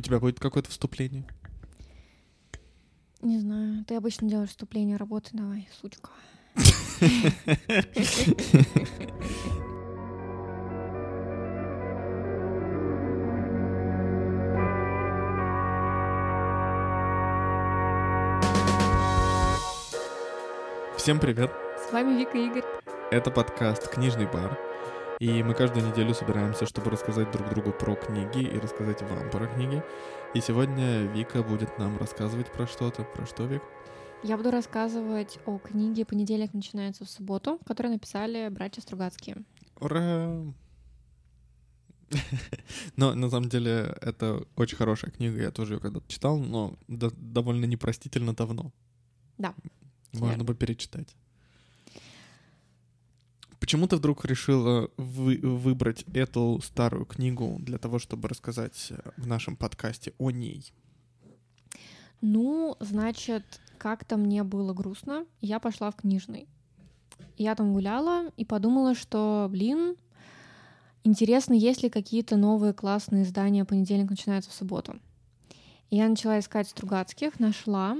У тебя будет какое-то вступление? Не знаю. Ты обычно делаешь вступление работы. Давай, сучка. Всем привет! С вами Вика и Игорь. Это подкаст «Книжный бар». И мы каждую неделю собираемся, чтобы рассказать друг другу про книги и рассказать вам про книги. И сегодня Вика будет нам рассказывать про что-то. Про что, Вик? Я буду рассказывать о книге «Понедельник начинается в субботу», которую написали братья Стругацкие. Ура! Но на самом деле это очень хорошая книга, я тоже ее когда-то читал, но до- довольно непростительно давно. Да, Можно бы перечитать. Почему ты вдруг решила вы- выбрать эту старую книгу для того, чтобы рассказать э, в нашем подкасте о ней? Ну, значит, как-то мне было грустно, я пошла в книжный. Я там гуляла и подумала, что, блин, интересно, есть ли какие-то новые классные издания «Понедельник начинается в субботу». Я начала искать Стругацких, нашла.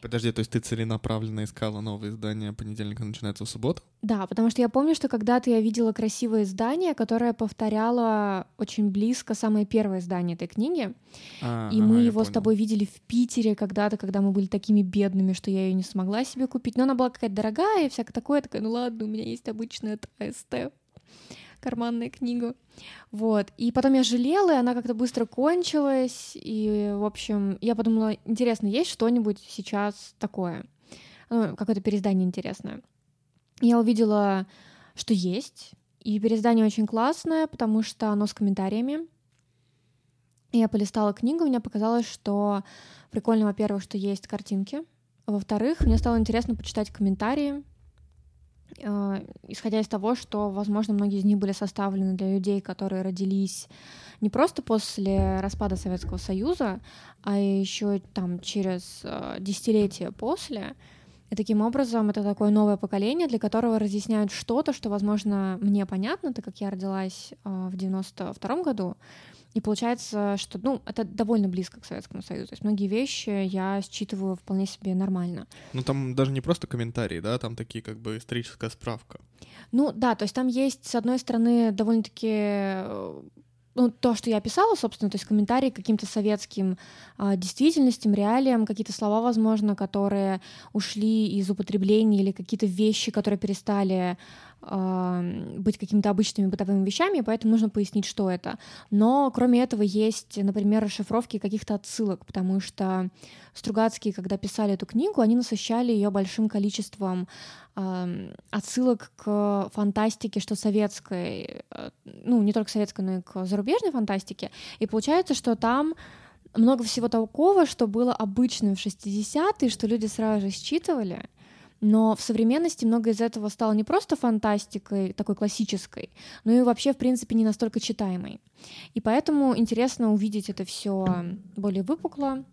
Подожди, то есть ты целенаправленно искала новые издания «Понедельник начинается в субботу»? Да, потому что я помню, что когда-то я видела красивое издание, которое повторяло очень близко самое первое издание этой книги. А, И ага, мы я его с тобой видели в Питере когда-то, когда мы были такими бедными, что я ее не смогла себе купить. Но она была какая-то дорогая и всякое такое. Я такая, ну ладно, у меня есть обычная АСТ, карманная книга. Вот. И потом я жалела, и она как-то быстро кончилась. И, в общем, я подумала, интересно, есть что-нибудь сейчас такое? Ну, какое-то переиздание интересное. Я увидела, что есть. И переиздание очень классное, потому что оно с комментариями. Я полистала книгу, мне показалось, что прикольно, во-первых, что есть картинки. Во-вторых, мне стало интересно почитать комментарии, исходя из того, что, возможно, многие из них были составлены для людей, которые родились не просто после распада Советского Союза, а еще там через э, десятилетия после. И таким образом это такое новое поколение, для которого разъясняют что-то, что, возможно, мне понятно, так как я родилась э, в 92 году. И получается, что ну, это довольно близко к Советскому Союзу. То есть многие вещи я считываю вполне себе нормально. Ну там даже не просто комментарии, да, там такие как бы историческая справка. Ну да, то есть там есть, с одной стороны, довольно-таки э, ну, то, что я писала, собственно, то есть комментарии к каким-то советским а, действительностям, реалиям, какие-то слова, возможно, которые ушли из употребления или какие-то вещи, которые перестали быть какими-то обычными бытовыми вещами, поэтому нужно пояснить, что это. Но кроме этого есть, например, расшифровки каких-то отсылок, потому что Стругацкие, когда писали эту книгу, они насыщали ее большим количеством отсылок к фантастике, что советской, э, ну, не только советской, но и к зарубежной фантастике. И получается, что там много всего такого, что было обычным в 60-е, что люди сразу же считывали. Но в современности много из этого стало не просто фантастикой такой классической, но и вообще, в принципе, не настолько читаемой. И поэтому интересно увидеть это все более выпукло.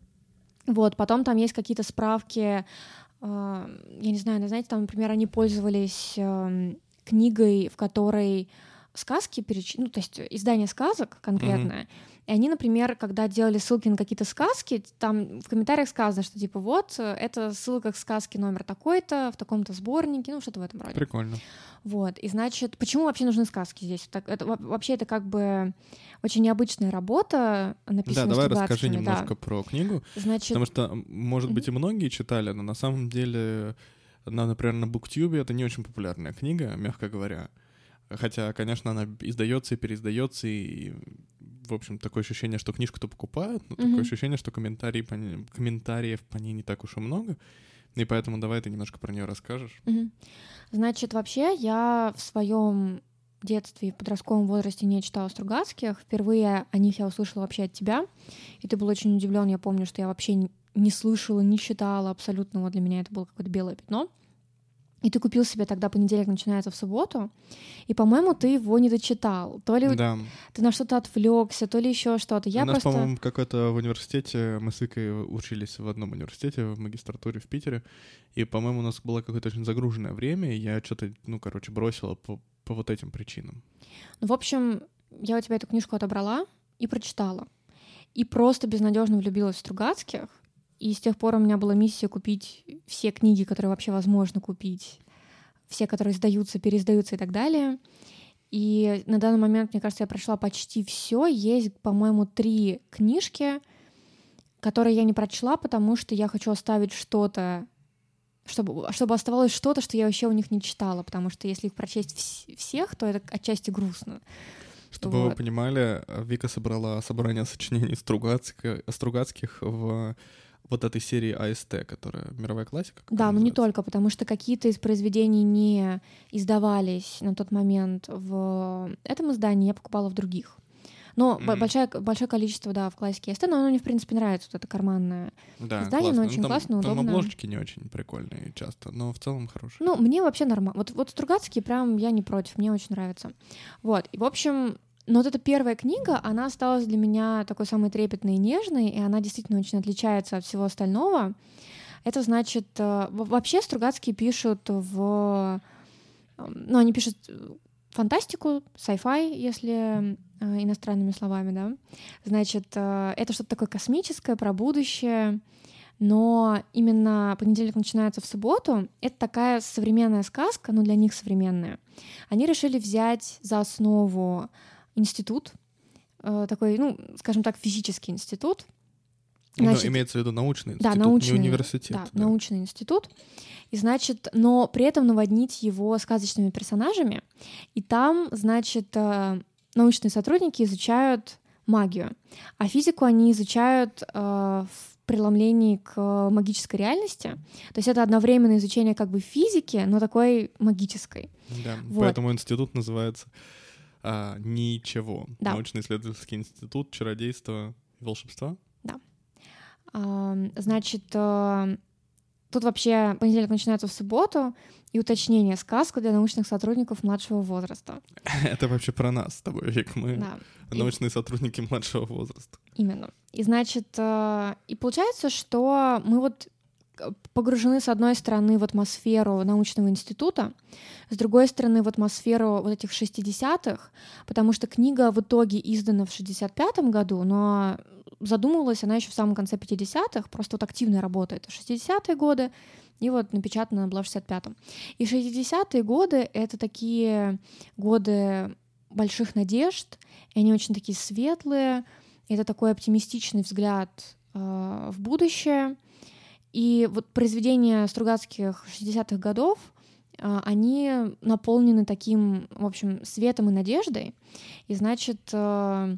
Вот, потом там есть какие-то справки, э, я не знаю, знаете, там, например, они пользовались э, книгой, в которой сказки переч... ну, то есть издание сказок конкретное. И они, например, когда делали ссылки на какие-то сказки, там в комментариях сказано, что типа вот, э, это ссылка к сказке номер такой-то, в таком-то сборнике, ну, что-то в этом роде. Прикольно. Вот, и значит, почему вообще нужны сказки здесь? Так, это, во- вообще это как бы очень необычная работа, Да, написанная давай расскажи Стругацкими, да. немножко про книгу, Значит, потому что, может быть, и многие читали, но на самом деле, на, например, на Буктюбе это не очень популярная книга, мягко говоря. Хотя, конечно, она издается и переиздается, и, в общем, такое ощущение, что книжку-то покупают, но такое Мгм. ощущение, что комментарии по ней- комментариев по ней не так уж и много. И поэтому давай ты немножко про нее расскажешь. Мгм. Значит, вообще я в своем детстве и в подростковом возрасте не читала Стругацких. Впервые о них я услышала вообще от тебя, и ты был очень удивлен. Я помню, что я вообще не слышала, не читала абсолютно. Вот для меня это было какое-то белое пятно. И ты купил себе тогда понедельник начинается в субботу, и, по-моему, ты его не дочитал. То ли Да. ты на что-то отвлекся, то ли еще что-то. Я У нас, просто. по-моему, какой-то в университете, мы с Икой учились в одном университете, в магистратуре в Питере, и, по-моему, у нас было какое-то очень загруженное время, и я что-то, ну, короче, бросила по, по вот этим причинам. Ну, в общем, я у тебя эту книжку отобрала и прочитала. и просто безнадежно влюбилась в Стругацких. И с тех пор у меня была миссия купить все книги, которые вообще возможно купить, все, которые издаются, переиздаются и так далее. И на данный момент, мне кажется, я прочла почти все. Есть, по-моему, три книжки, которые я не прочла, потому что я хочу оставить что-то, чтобы, чтобы оставалось что-то, что я вообще у них не читала, потому что если их прочесть вс- всех, то это отчасти грустно. Чтобы вот. вы понимали, Вика собрала собрание сочинений Стругацких, Стругацких в вот этой серии АСТ, которая мировая классика. Да, но не только, потому что какие-то из произведений не издавались на тот момент в этом издании, я покупала в других. Но mm-hmm. большое, большое количество, да, в классике АСТ, но оно мне, в принципе, нравится, вот это карманное да, издание, оно очень там, классно, там удобно. обложки не очень прикольные часто, но в целом хорошие. Ну, мне вообще нормально. Вот, вот Стругацкий прям я не против, мне очень нравится. Вот, и, в общем, но вот эта первая книга, она осталась для меня такой самой трепетной и нежной, и она действительно очень отличается от всего остального. Это значит, э, вообще Стругацкие пишут в... Эм, ну, они пишут фантастику, sci-fi, если э, иностранными словами, да. Значит, э, это что-то такое космическое, про будущее, но именно понедельник начинается в субботу. Это такая современная сказка, ну, для них современная. Они решили взять за основу институт, э, такой, ну, скажем так, физический институт. Ну, значит, но имеется в виду научный институт, да, научный, не университет. Да, да, научный институт. И, значит, но при этом наводнить его сказочными персонажами. И там, значит, э, научные сотрудники изучают магию, а физику они изучают э, в преломлении к магической реальности. То есть это одновременное изучение как бы физики, но такой магической. Да, вот. поэтому институт называется а, ничего. Да. Научно-исследовательский институт чародейства и волшебства. Да. А, значит, а, тут вообще понедельник начинается в субботу, и уточнение сказка для научных сотрудников младшего возраста. Это вообще про нас с тобой, Вик. Мы да. научные и... сотрудники младшего возраста. Именно. И значит, а, и получается, что мы вот погружены, с одной стороны, в атмосферу научного института, с другой стороны, в атмосферу вот этих 60-х, потому что книга в итоге издана в 65-м году, но задумывалась она еще в самом конце 50-х, просто вот активная работа — это 60-е годы, и вот напечатана она была в 65-м. И 60-е годы — это такие годы больших надежд, и они очень такие светлые, это такой оптимистичный взгляд э, в будущее — и вот произведения Стругацких 60-х годов, а, они наполнены таким, в общем, светом и надеждой. И значит, э,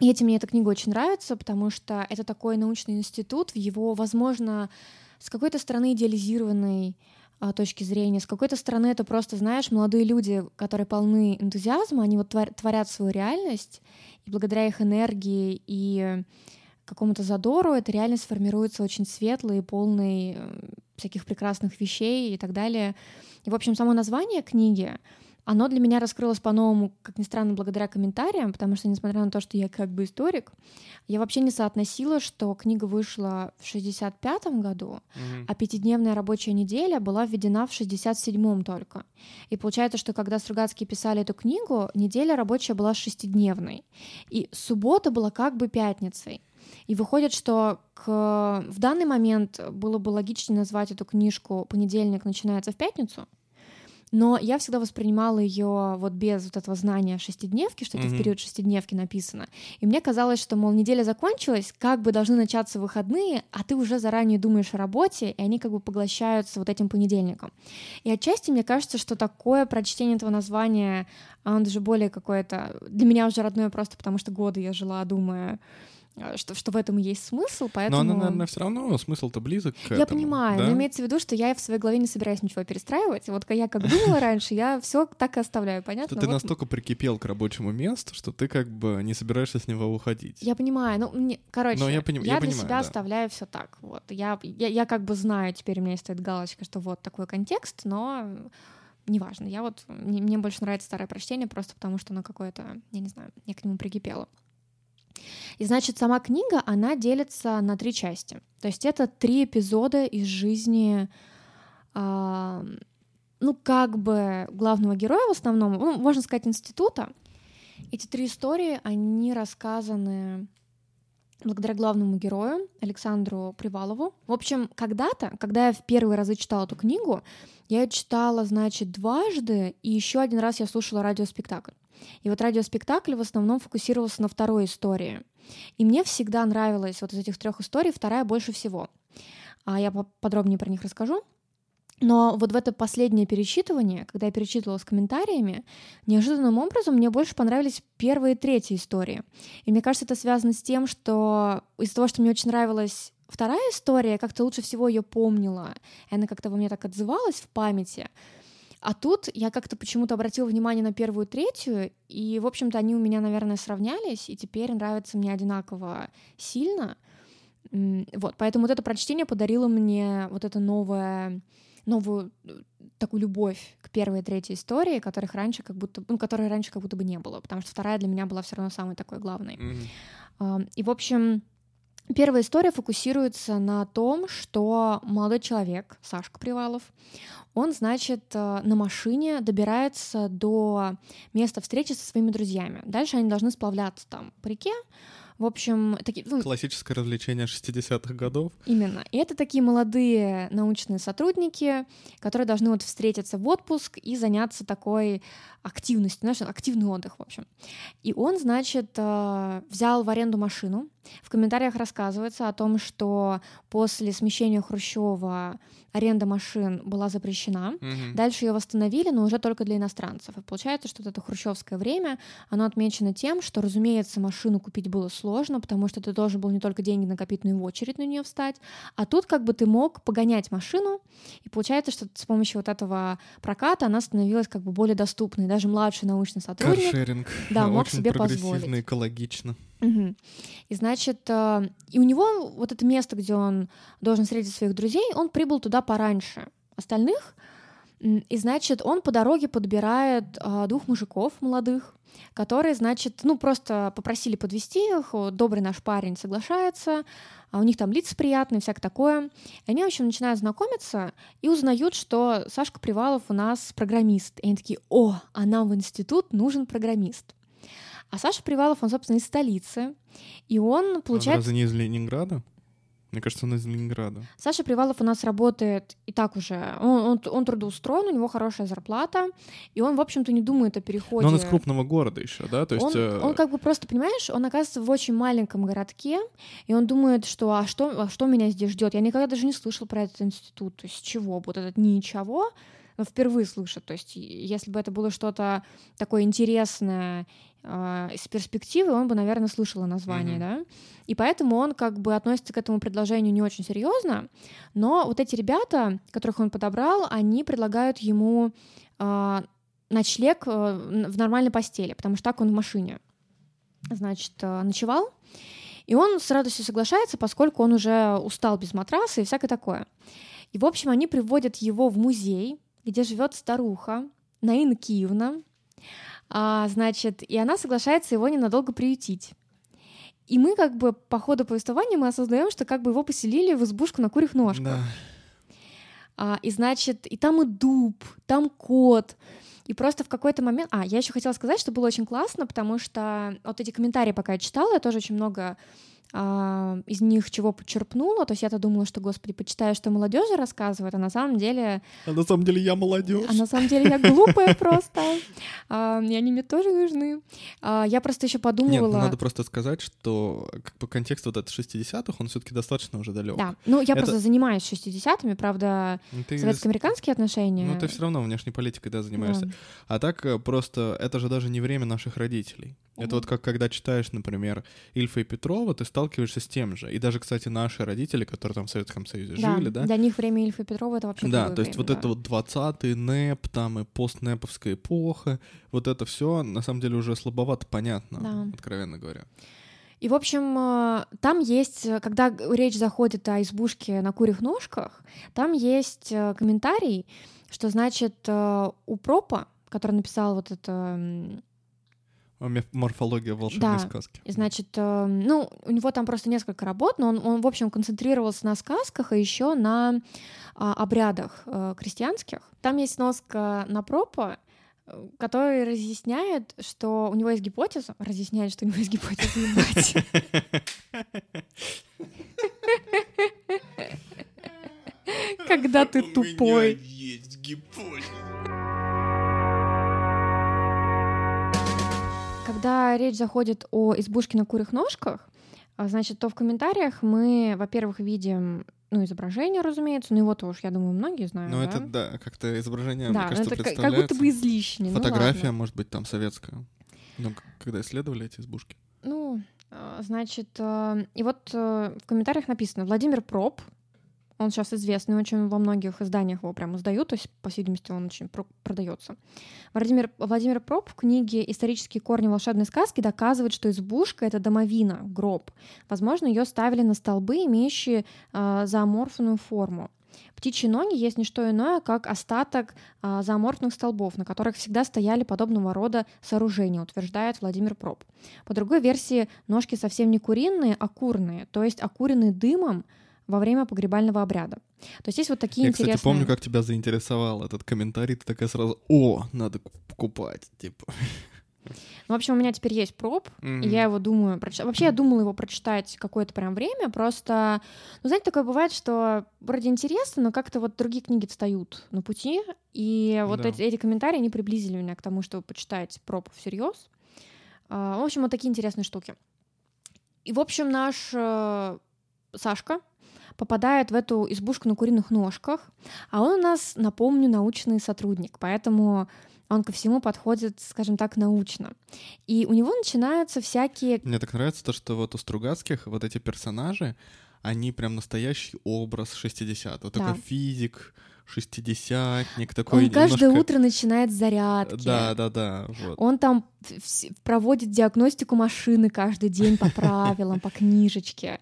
и этим мне эта книга очень нравится, потому что это такой научный институт, в его, возможно, с какой-то стороны идеализированной а, точки зрения, с какой-то стороны это просто, знаешь, молодые люди, которые полны энтузиазма, они вот творят свою реальность, и благодаря их энергии и какому-то задору, эта реальность формируется очень светлой, полной э, всяких прекрасных вещей и так далее. И, в общем, само название книги, оно для меня раскрылось по-новому, как ни странно, благодаря комментариям, потому что, несмотря на то, что я как бы историк, я вообще не соотносила, что книга вышла в 65-м году, mm-hmm. а пятидневная рабочая неделя была введена в 67-м только. И получается, что когда Стругацкие писали эту книгу, неделя рабочая была шестидневной, и суббота была как бы пятницей. И выходит, что к... в данный момент было бы логичнее назвать эту книжку «Понедельник начинается в пятницу», но я всегда воспринимала ее вот без вот этого знания шестидневки, что это mm-hmm. в период шестидневки написано. И мне казалось, что, мол, неделя закончилась, как бы должны начаться выходные, а ты уже заранее думаешь о работе, и они как бы поглощаются вот этим понедельником. И отчасти мне кажется, что такое прочтение этого названия, оно даже более какое-то... Для меня уже родное просто потому, что годы я жила, думая что, что в этом есть смысл, поэтому... Но, она, наверное, все равно смысл-то близок к Я этому, понимаю, да? но имеется в виду, что я в своей голове не собираюсь ничего перестраивать. Вот я как думала раньше, я все так и оставляю, понятно? Что ты вот... настолько прикипел к рабочему месту, что ты как бы не собираешься с него уходить. Я понимаю, ну, мне, короче, но я, поним... я, я для понимаю, себя да. оставляю все так. Вот. Я, я, я как бы знаю, теперь у меня стоит галочка, что вот такой контекст, но неважно. Я вот, мне, мне больше нравится старое прочтение, просто потому что оно какое-то, я не знаю, я к нему прикипела. И значит, сама книга, она делится на три части. То есть это три эпизода из жизни, э, ну, как бы главного героя в основном, ну, можно сказать, института. Эти три истории, они рассказаны благодаря главному герою Александру Привалову. В общем, когда-то, когда я в первые разы читала эту книгу, я ее читала, значит, дважды, и еще один раз я слушала радиоспектакль. И вот радиоспектакль в основном фокусировался на второй истории. И мне всегда нравилась вот из этих трех историй вторая больше всего. А я подробнее про них расскажу. Но вот в это последнее перечитывание, когда я перечитывала с комментариями, неожиданным образом мне больше понравились первые и третьи истории. И мне кажется, это связано с тем, что из-за того, что мне очень нравилась вторая история, я как-то лучше всего ее помнила, и она как-то во мне так отзывалась в памяти. А тут я как-то почему-то обратила внимание на первую третью, и, в общем-то, они у меня, наверное, сравнялись, и теперь нравятся мне одинаково сильно. Вот, поэтому вот это прочтение подарило мне вот это новое новую э, такую любовь к первой и третьей истории, которых раньше как будто, ну, которой раньше как будто бы не было, потому что вторая для меня была все равно самой такой главной. Mm-hmm. И, в общем, Первая история фокусируется на том, что молодой человек, Сашка Привалов, он, значит, э, на машине добирается до места встречи со своими друзьями. Дальше они должны сплавляться там по реке, в общем, такие... Ну, Классическое развлечение 60-х годов. Именно. И это такие молодые научные сотрудники, которые должны вот встретиться в отпуск и заняться такой активностью, знаешь, активный отдых, в общем. И он, значит, э, взял в аренду машину. В комментариях рассказывается о том, что после смещения Хрущева аренда машин была запрещена. Угу. Дальше ее восстановили, но уже только для иностранцев. И получается, что вот это хрущевское время, оно отмечено тем, что, разумеется, машину купить было сложно, потому что ты должен был не только деньги накопить, но и в очередь на нее встать. А тут как бы ты мог погонять машину, и получается, что с помощью вот этого проката она становилась как бы более доступной. Даже младший научный сотрудник Каршеринг. да, мог Очень себе позволить. экологично. Угу. И значит, э, и у него вот это место, где он должен встретить своих друзей, он прибыл туда пораньше остальных. И значит, он по дороге подбирает а, двух мужиков молодых, которые, значит, ну просто попросили подвести их, добрый наш парень соглашается, а у них там лица приятные, всякое такое. И они, в общем, начинают знакомиться и узнают, что Сашка Привалов у нас программист. И они такие, о, а нам в институт нужен программист. А Саша Привалов, он, собственно, из столицы, и он, получается... Он разве не из Ленинграда? Мне кажется, он из Ленинграда. Саша Привалов у нас работает и так уже. Он, он, он трудоустроен, у него хорошая зарплата, и он, в общем-то, не думает о переходе. Но он из крупного города еще, да? То есть, он, э... он как бы просто, понимаешь, он оказывается в очень маленьком городке, и он думает, что а что, а что меня здесь ждет? Я никогда даже не слышал про этот институт. То есть чего? Вот этот ничего но впервые слышат. То есть, если бы это было что-то такое интересное э, из перспективы, он бы, наверное, слышал название, mm-hmm. да. И поэтому он как бы относится к этому предложению не очень серьезно. Но вот эти ребята, которых он подобрал, они предлагают ему э, ночлег в нормальной постели, потому что так он в машине, значит, э, ночевал. И он с радостью соглашается, поскольку он уже устал без матраса и всякое такое. И, в общем, они приводят его в музей, где живет старуха Наина Киевна, а, значит, и она соглашается его ненадолго приютить. И мы как бы по ходу повествования мы осознаем, что как бы его поселили в избушку на курьих ножках. Да. А, и значит, и там и дуб, там кот. И просто в какой-то момент... А, я еще хотела сказать, что было очень классно, потому что вот эти комментарии, пока я читала, я тоже очень много из них чего подчерпнула. То есть я-то думала, что, господи, почитаю, что молодежи рассказывают, а на самом деле... А на самом деле я молодежь. А на самом деле я глупая просто. А, и они мне тоже нужны. А, я просто еще подумала... Нет, ну надо просто сказать, что как бы контекст вот этот 60-х, он все таки достаточно уже далек. Да, ну я просто занимаюсь 60-ми, правда, ну, советско-американские отношения. Ну ты все равно внешней политикой, да, занимаешься. А так э, просто это же даже не время наших родителей. Это вот как когда читаешь, например, Ильфа и Петрова, ты сталкиваешься с тем же. И даже, кстати, наши родители, которые там в Советском Союзе да, жили, да? Для них время Ильфа и Петрова — это вообще Да, то есть время, вот да. это вот 20-й НЭП, там и постнеповская эпоха, вот это все на самом деле уже слабовато понятно, да. откровенно говоря. И, в общем, э, там есть, когда речь заходит о избушке на курьих ножках, там есть э, комментарий, что, значит, э, у Пропа, который написал вот это Морфология волшебной да. сказки. Значит, э, ну, у него там просто несколько работ, но он, он, в общем, концентрировался на сказках, а еще на обрядах э, крестьянских. Там есть носка на пропа, э, который разъясняет, что у него есть гипотеза, разъясняет, что у него есть гипотеза, Когда ты тупой. Речь заходит о избушке на курьих ножках, а, значит, то в комментариях мы, во-первых, видим ну, изображение, разумеется, но его тоже, я думаю, многие знают. Ну, да? это да, как-то изображение, да, мне кажется, это как- будто бы излишне. ну Фотография, ладно. может быть, там советская. Ну, когда исследовали эти избушки. Ну, а, значит, э, и вот э, в комментариях написано Владимир Проб. Он сейчас известный, очень во многих изданиях его прям издают, то есть, по всей видимости, он очень про- продается. Владимир, Владимир Проб в книге «Исторические корни волшебной сказки» доказывает, что избушка — это домовина, гроб. Возможно, ее ставили на столбы, имеющие э, зооморфную форму. Птичьи ноги есть не что иное, как остаток а, зооморфных столбов, на которых всегда стояли подобного рода сооружения, утверждает Владимир Проб. По другой версии, ножки совсем не куриные, а курные, то есть окуренные дымом во время погребального обряда. То есть есть вот такие Я, интересные... кстати, помню, как тебя заинтересовал этот комментарий. Ты такая сразу, о, надо ку- покупать, типа. Ну, в общем, у меня теперь есть проб, Мгм. и я его думаю прочитать. Вообще, я думала его прочитать какое-то прям время, просто... Ну, знаете, такое бывает, что вроде интересно, но как-то вот другие книги встают на пути, и вот Да. эти, эти комментарии, они приблизили меня к тому, чтобы почитать проб всерьез. А, В общем, вот такие интересные штуки. И, в общем, наш э, Сашка попадает в эту избушку на куриных ножках, а он у нас, напомню, научный сотрудник, поэтому он ко всему подходит, скажем так, научно. И у него начинаются всякие... Мне так нравится то, что вот у Стругацких вот эти персонажи, они прям настоящий образ 60 Вот Да. такой физик, шестидесятник, такой он каждое немножко- утро начинает с зарядки. Да, да, да. Вот. Он там проводит диагностику машины каждый день по правилам, по книжечке.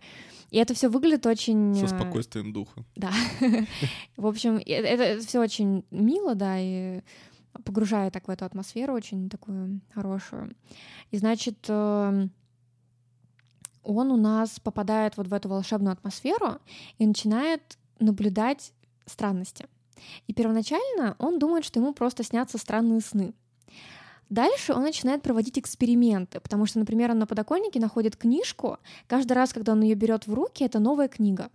И это все выглядит очень... Со э, спокойствием духа. Да. В общем, это, все очень мило, да, и погружает так в эту атмосферу очень такую хорошую. И значит, э, он у нас попадает вот в эту волшебную атмосферу и начинает наблюдать странности. И первоначально он думает, что ему просто снятся странные сны. Дальше он начинает проводить эксперименты, потому что, например, он на подоконнике находит книжку, каждый раз, когда он ее берет в руки, это новая книга.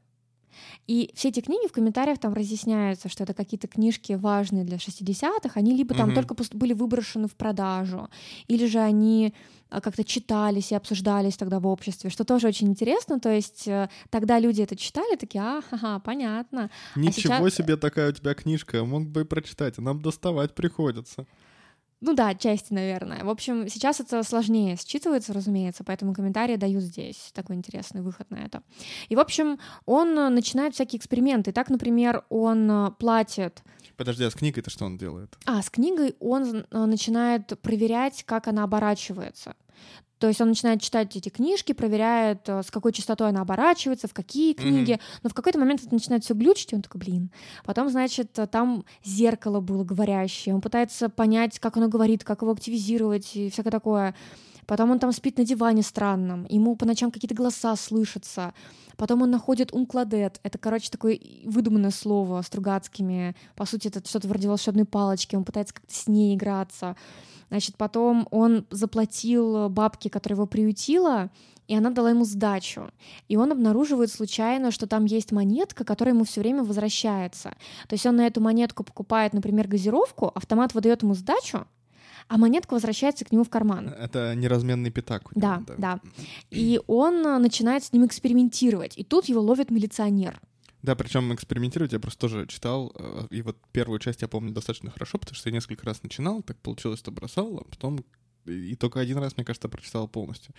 И все эти книги в комментариях там разъясняются, что это какие-то книжки важные для 60-х, они либо там Мгм. только были выброшены в продажу, или же они а, как-то читались и обсуждались тогда в обществе, что тоже очень интересно. То есть э, тогда люди это читали, такие, а, понятно. Ничего сейчас- себе такая у тебя книжка, мог бы и прочитать, а нам доставать приходится. Ну да, отчасти, наверное. В общем, сейчас это сложнее считывается, разумеется, поэтому комментарии дают здесь такой интересный выход на это. И, в общем, он э, начинает всякие эксперименты. Так, например, он э, платит Подожди, а с книгой-то что он делает? А, с книгой он э, начинает проверять, как она оборачивается. То есть он начинает читать эти книжки, проверяет, э, с какой частотой она оборачивается, в какие книги. Но в какой-то момент это начинает все глючить, и он такой, блин. Потом, значит, э, там зеркало было говорящее. Он пытается понять, как оно говорит, как его активизировать и всякое такое. Потом он там спит на диване странном, ему по ночам какие-то голоса слышатся. Потом он находит умкладет. Это, короче, такое выдуманное слово Стругацкими. По сути, это что-то вроде волшебной палочки. Он пытается как-то с ней играться. Значит, потом он заплатил бабке, которая его приютила, и она дала ему сдачу. И он обнаруживает случайно, что там есть монетка, которая ему все время возвращается. То есть он на эту монетку покупает, например, газировку, автомат выдает ему сдачу, а монетка возвращается к нему в карман. Это неразменный пятак. него, Да, да. И он э, начинает с ним экспериментировать. И тут его ловит милиционер. Да, причем экспериментировать я просто тоже читал, э, и вот первую часть я помню достаточно хорошо, потому что я несколько раз начинал, так получилось, что бросал, а потом и только один раз, мне кажется, прочитал полностью.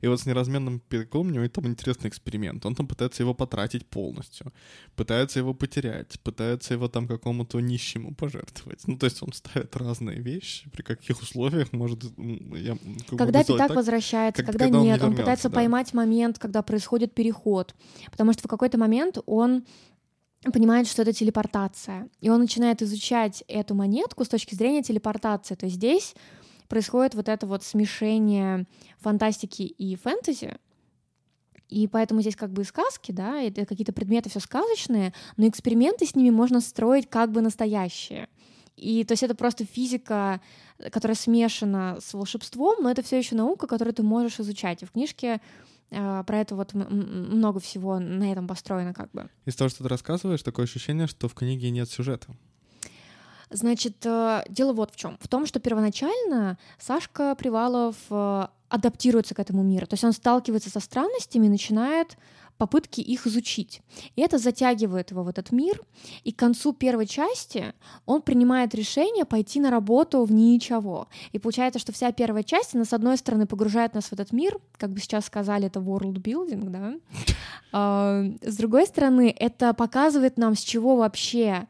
И вот с неразменным пятаком у него там интересный эксперимент. Он там пытается его потратить полностью, пытается его потерять, пытается его там какому-то нищему пожертвовать. Ну, то есть он ставит разные вещи, при каких условиях может... Я Когда пятак так, возвращается, как- когда, когда он не нет, он пытается да. поймать момент, когда происходит переход. Потому что в какой-то момент он понимает, что это телепортация. И он начинает изучать эту монетку с точки зрения телепортации. То есть здесь происходит вот это вот смешение фантастики и фэнтези. И поэтому здесь как бы и сказки, да, это какие-то предметы все сказочные, но эксперименты с ними можно строить как бы настоящие. И то есть это просто физика, которая смешана с волшебством, но это все еще наука, которую ты можешь изучать. И в книжке э, про это вот много всего на этом построено как бы. Из того, что ты рассказываешь, такое ощущение, что в книге нет сюжета. Значит, э, дело вот в чем. В том, что первоначально Сашка Привалов э, адаптируется к этому миру. То есть он сталкивается со странностями и начинает попытки их изучить. И это затягивает его в этот мир. И к концу первой части он принимает решение пойти на работу в ничего. И получается, что вся первая часть, она, с одной стороны, погружает нас в этот мир, как бы сейчас сказали, это world building, да. А, с другой стороны, это показывает нам, с чего вообще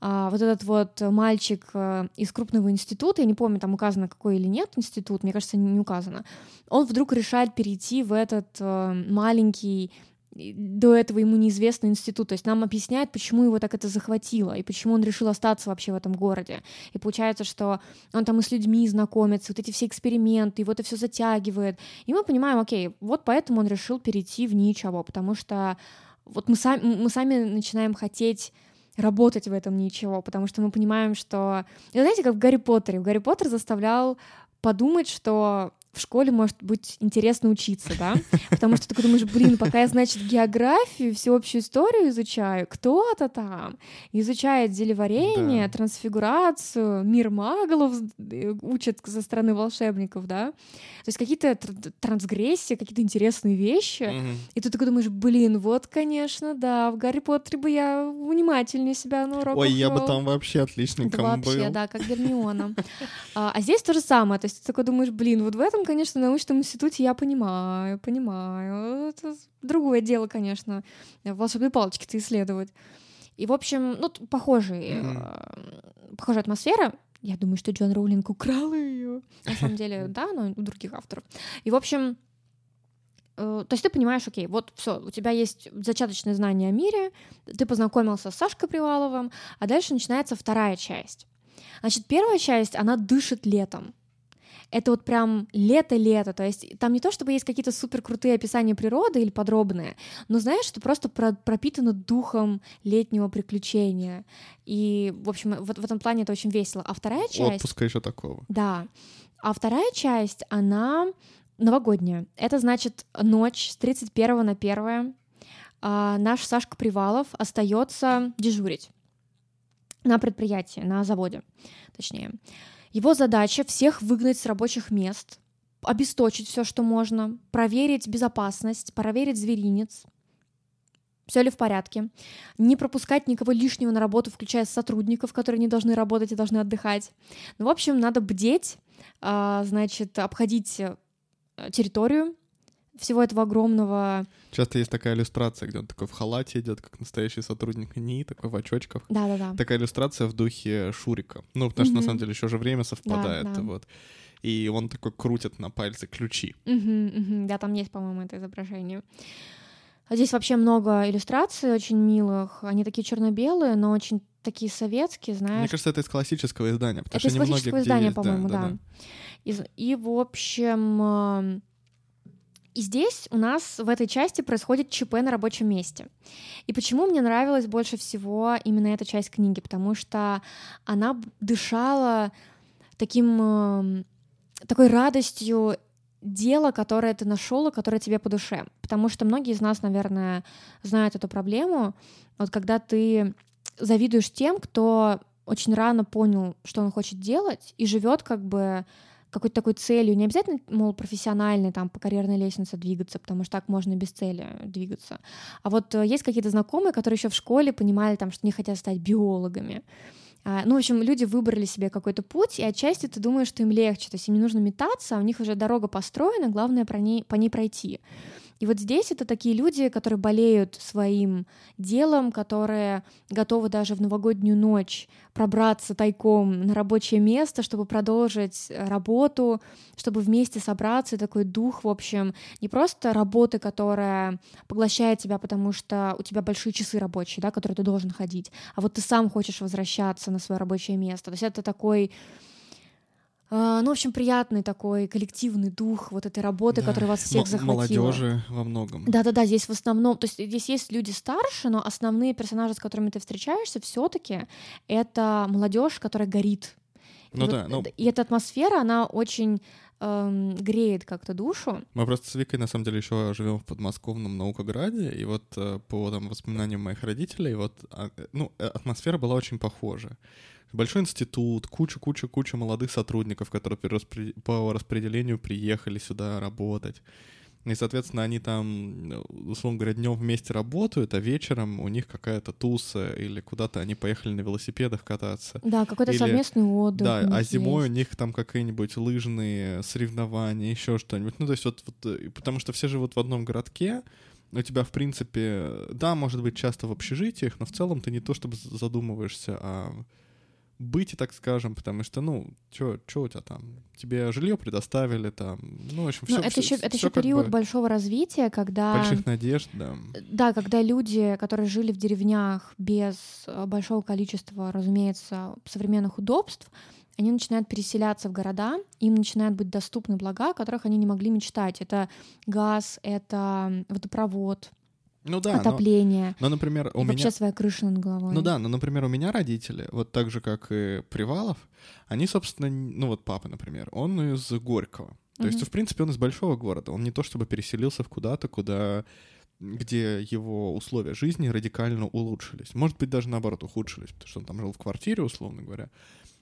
а, вот этот вот мальчик э, из крупного института, я не помню, там указано какой или нет институт, мне кажется, не указано, он вдруг решает перейти в этот э, маленький до этого ему неизвестный институт. То есть нам объясняют, почему его так это захватило, и почему он решил остаться вообще в этом городе. И получается, что он там и с людьми знакомится, вот эти все эксперименты, его это все затягивает. И мы понимаем, окей, вот поэтому он решил перейти в ничего, потому что вот мы сами, мы сами начинаем хотеть работать в этом ничего, потому что мы понимаем, что... И знаете, как в Гарри Поттере. В Гарри Поттер заставлял подумать, что в школе может быть интересно учиться, да, потому что ты такой думаешь, блин, пока я, значит, географию, всеобщую историю изучаю, кто-то там изучает зелеварение, да. трансфигурацию, мир маглов э, учат со стороны волшебников, да, то есть какие-то трансгрессии, какие-то интересные вещи, угу. и ты такой думаешь, блин, вот, конечно, да, в Гарри Поттере бы я внимательнее себя на уроках Ой, я бы там вообще отличником да, был. Вообще, да, как Гермиона. А, а здесь то же самое, то есть ты такой думаешь, блин, вот в этом, конечно, в научном институте я понимаю, понимаю. Это другое дело, конечно, волшебные палочки-то исследовать. И, в общем, ну, похожие, mm-hmm. похожая атмосфера. Я думаю, что Джон Роулинг украл ее. На самом деле, да, но у других авторов. И, в общем, э, то есть ты понимаешь, окей, вот все, у тебя есть зачаточное знание о мире, ты познакомился с Сашкой Приваловым, а дальше начинается вторая часть. Значит, первая часть, она дышит летом это вот прям лето-лето, то есть там не то, чтобы есть какие-то супер крутые описания природы или подробные, но знаешь, что просто про пропитано духом летнего приключения. И, в общем, вот в этом плане это очень весело. А вторая часть... Отпуска еще такого. Да. А вторая часть, она новогодняя. Это значит ночь с 31 на 1 а, наш Сашка Привалов остается дежурить на предприятии, на заводе, точнее. Его задача всех выгнать с рабочих мест, обесточить все, что можно, проверить безопасность, проверить зверинец, все ли в порядке, не пропускать никого лишнего на работу, включая сотрудников, которые не должны работать и должны отдыхать. Ну, в общем, надо бдеть, а, значит, обходить э, территорию, всего этого огромного... Часто есть такая иллюстрация, где он такой в халате идет, как настоящий сотрудник НИИ, такой в очочках. Да-да-да. Такая иллюстрация в духе Шурика. Ну, потому что, на самом деле, еще же время совпадает, да, да. вот. И он такой крутит на пальце ключи. Угу. Да, там есть, по-моему, это изображение. А здесь вообще много иллюстраций очень милых. Они такие черно-белые, но очень такие советские, знаешь. Мне кажется, это из классического издания. Потому это что из классического издания, по-моему, да. да. да. И, и, в общем, и здесь у нас в этой части происходит ЧП на рабочем месте. И почему мне нравилась больше всего именно эта часть книги? Потому что она дышала таким, эм, такой радостью дела, которое ты нашел и которое тебе по душе. Потому что многие из нас, наверное, знают эту проблему. Вот когда ты завидуешь тем, кто очень рано понял, что он хочет делать, и живет как бы какой-то такой целью, не обязательно, мол, профессиональной, там, по карьерной лестнице двигаться, потому что так можно без цели двигаться. А вот э, есть какие-то знакомые, которые еще в школе понимали, там, что не хотят стать биологами. А, ну, в общем, люди выбрали себе какой-то путь, и отчасти ты думаешь, что им легче, то есть им не нужно метаться, а у них уже дорога построена, главное про ней, по ней пройти. И вот здесь это такие люди, которые болеют своим делом, которые готовы даже в новогоднюю ночь пробраться тайком на рабочее место, чтобы продолжить э, работу, чтобы вместе собраться, и такой дух, в общем, не просто работы, которая поглощает тебя, потому что у тебя большие часы рабочие, да, которые ты должен ходить, а вот ты сам хочешь возвращаться на свое рабочее место. То есть это такой ну, в общем, приятный такой коллективный дух вот этой работы, да. которая вас всех М- захватила. Молодежи во многом. Да-да-да, здесь в основном, то есть здесь есть люди старше, но основные персонажи, с которыми ты встречаешься, все-таки это молодежь, которая горит. Ну и да, вот, ну... И эта атмосфера, она очень эм, греет как-то душу. Мы просто с Викой, на самом деле, еще живем в подмосковном наукограде, и вот э, по там, воспоминаниям моих родителей, вот, а, ну, э, атмосфера была очень похожа. Большой институт, куча-куча-куча молодых сотрудников, которые по распределению приехали сюда работать. И, соответственно, они там, условно говоря, днем вместе работают, а вечером у них какая-то туса или куда-то они поехали на велосипедах кататься. Да, какой-то или... совместный отдых. Да, а зимой есть. у них там какие-нибудь лыжные соревнования, еще что-нибудь. Ну, то есть вот, вот, э, потому что все живут в одном городке, у тебя, в принципе, да, может быть, часто в общежитиях, но в целом ты не то чтобы задумываешься о быть, так скажем, потому что, ну, что у тебя там? Тебе жилье предоставили там, ну, в общем, все. Ну, это еще, это еще период бы... большого развития, когда... Больших надежд, да. Да, когда люди, которые жили в деревнях без э, большого количества, разумеется, современных удобств, они начинают переселяться в города, им начинают быть доступны блага, о которых они не могли мечтать. Это газ, это водопровод, ну да, отопление. Но, но например, у и меня... вообще своя крыша над головой. Ну да, но, например, у меня родители, вот так же, как и Привалов, они, собственно, ну вот папа, например, он из Горького. То mm-hmm. есть, в принципе, он из большого города. Он не то чтобы переселился в куда-то, куда где его условия жизни радикально улучшились. Может быть, даже наоборот ухудшились, потому что он там жил в квартире, условно говоря,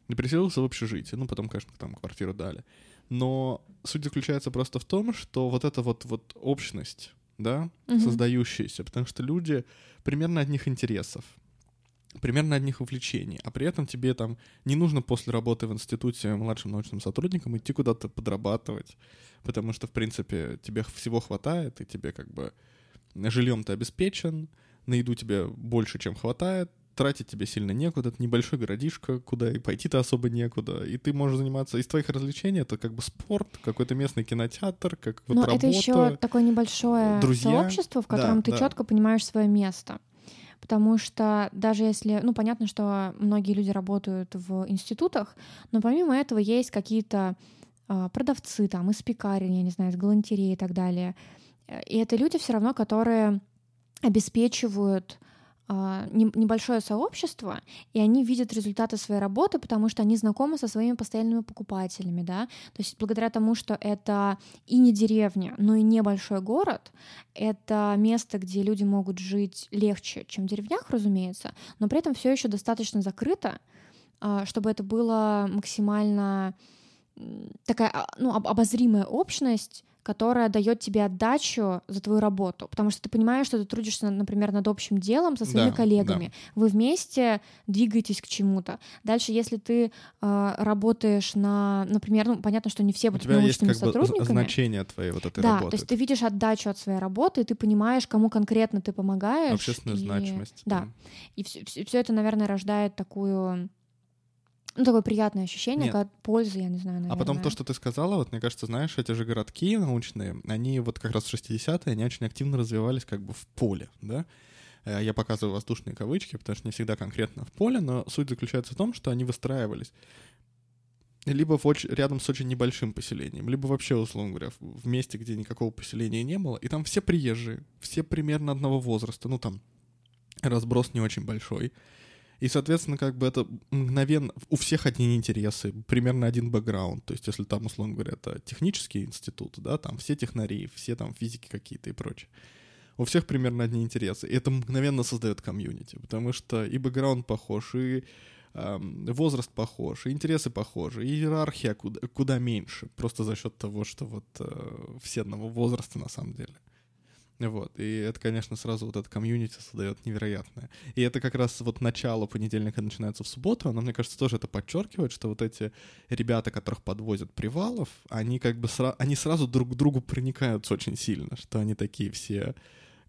и переселился в общежитие. Ну, потом, конечно, там квартиру дали. Но суть заключается просто в том, что вот эта вот, вот общность да, угу. создающиеся, потому что люди примерно одних интересов, примерно одних увлечений, а при этом тебе там не нужно после работы в институте младшим научным сотрудником идти куда-то подрабатывать, потому что, в принципе, тебе всего хватает, и тебе как бы жильем ты обеспечен, на еду тебе больше, чем хватает, тратить тебе сильно некуда, это небольшой городишко, куда и пойти-то особо некуда, и ты можешь заниматься из твоих развлечений, это как бы спорт, какой-то местный кинотеатр, как вот Но работа. это еще такое небольшое друзья. сообщество, в котором да, ты да. четко понимаешь свое место. Потому что даже если, ну, понятно, что многие люди работают в институтах, но помимо этого есть какие-то э, продавцы там из пекарен, я не знаю, из галантереи и так далее. И это люди все равно, которые обеспечивают небольшое сообщество, и они видят результаты своей работы, потому что они знакомы со своими постоянными покупателями, да, то есть благодаря тому, что это и не деревня, но и небольшой город, это место, где люди могут жить легче, чем в деревнях, разумеется, но при этом все еще достаточно закрыто, а, чтобы это было максимально такая а, ну, обозримая общность, которая дает тебе отдачу за твою работу, потому что ты понимаешь, что ты трудишься, например, над общим делом со своими да, коллегами, да. вы вместе двигаетесь к чему-то. Дальше, если ты э, работаешь на, например, ну понятно, что не все будут научными есть, как сотрудниками. Бы, значение твоей вот этой да, работы. то есть ты видишь отдачу от своей работы, и ты понимаешь, кому конкретно ты помогаешь. Общественную и, значимость. Да, да. и все, все это, наверное, рождает такую ну, такое приятное ощущение, как пользы, я не знаю, наверное. А потом то, что ты сказала, вот мне кажется, знаешь, эти же городки научные, они вот как раз в 60-е, они очень активно развивались как бы в поле, да? Э, я показываю воздушные кавычки, потому что не всегда конкретно в поле, но суть заключается в том, что они выстраивались либо в очень, рядом с очень небольшим поселением, либо вообще, условно говоря, в месте, где никакого поселения не было, и там все приезжие, все примерно одного возраста, ну там разброс не очень большой, и, соответственно, как бы это мгновенно... У всех одни интересы, примерно один бэкграунд. То есть, если там, условно говоря, это технический институт, да, там все технари, все там физики какие-то и прочее. У всех примерно одни интересы. И это мгновенно создает комьюнити, потому что и бэкграунд похож, и э, возраст похож, и интересы похожи, и иерархия куда, куда меньше, просто за счет того, что вот э, все одного возраста на самом деле. Вот, и это, конечно, сразу вот это комьюнити создает невероятное. И это как раз вот начало понедельника начинается в субботу, но мне кажется, тоже это подчеркивает, что вот эти ребята, которых подвозят привалов, они как бы сра- они сразу друг к другу проникаются очень сильно, что они такие все